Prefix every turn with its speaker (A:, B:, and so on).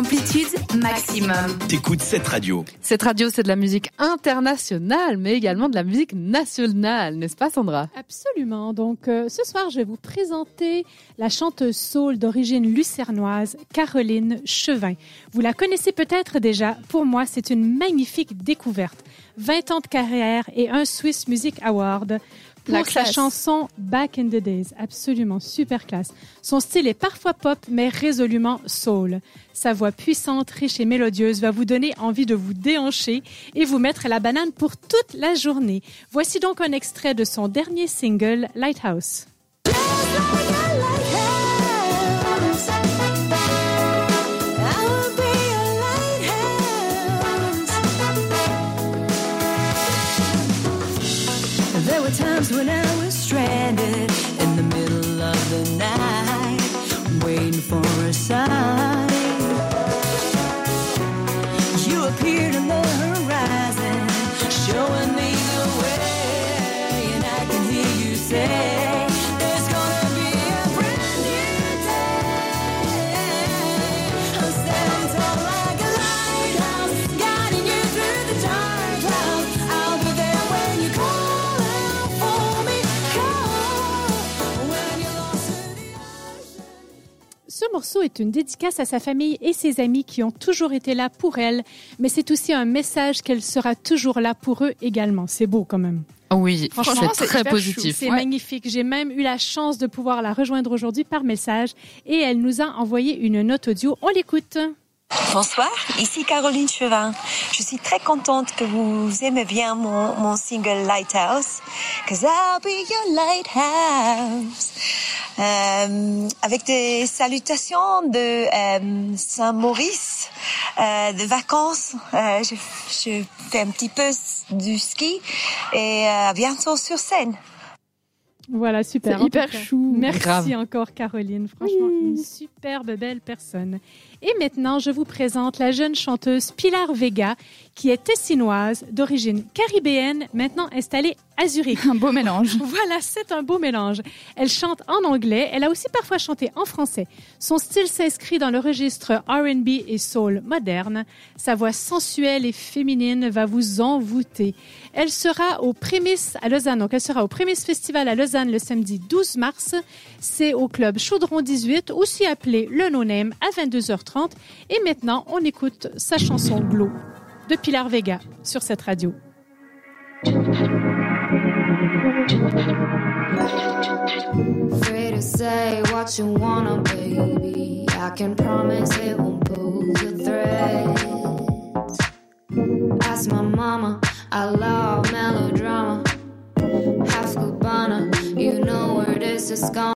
A: Amplitude maximum.
B: T'écoutes cette radio.
C: Cette radio, c'est de la musique internationale, mais également de la musique nationale, n'est-ce pas Sandra?
D: Absolument. Donc euh, ce soir, je vais vous présenter la chanteuse soul d'origine lucernoise, Caroline Chevin. Vous la connaissez peut-être déjà. Pour moi, c'est une magnifique découverte. 20 ans de carrière et un Swiss Music Award pour sa chanson Back in the Days. Absolument, super classe. Son style est parfois pop, mais résolument soul. Sa voix puissante, riche et mélodieuse va vous donner envie de vous déhancher et vous mettre à la banane pour toute la journée. Voici donc un extrait de son dernier single, Lighthouse.
E: There were times when I was stranded in the middle of the night, waiting for a sign.
D: Morceau est une dédicace à sa famille et ses amis qui ont toujours été là pour elle, mais c'est aussi un message qu'elle sera toujours là pour eux également. C'est beau quand même.
C: Oui,
D: Franchement,
C: c'est très positif.
D: C'est
C: Ouais.
D: magnifique. J'ai même eu la chance de pouvoir la rejoindre aujourd'hui par message et elle nous a envoyé une note audio. On l'écoute.
F: Bonsoir, ici Caroline Chevin. Je suis très contente que vous aimez bien mon, mon single Lighthouse, cause I'll be your lighthouse. Euh, avec des salutations de euh, Saint-Maurice, euh, de vacances. Euh, je, je fais un petit peu du ski et euh, bientôt sur scène.
D: Voilà, super.
C: Hyper chou.
D: Merci
C: Grave.
D: encore, Caroline. Franchement, une superbe belle personne. Et maintenant, je vous présente la jeune chanteuse Pilar Vega, qui est tessinoise, d'origine caribéenne, maintenant installée à Zurich.
C: Un beau mélange.
D: Voilà, c'est un beau mélange. Elle chante en anglais, elle a aussi parfois chanté en français. Son style s'inscrit dans le registre R&B et soul moderne. Sa voix sensuelle et féminine va vous envoûter. Elle sera au Prémices à Lausanne. Donc, elle sera au Prémices Festival à Lausanne le samedi 12 mars. C'est au club Chaudron 18, aussi appelé le No Name, à 22h30. Et maintenant, on écoute sa chanson Glow de Pilar Vega sur cette radio.
G: Ask my mama, I love melodrama. Half Cubana, you know where is.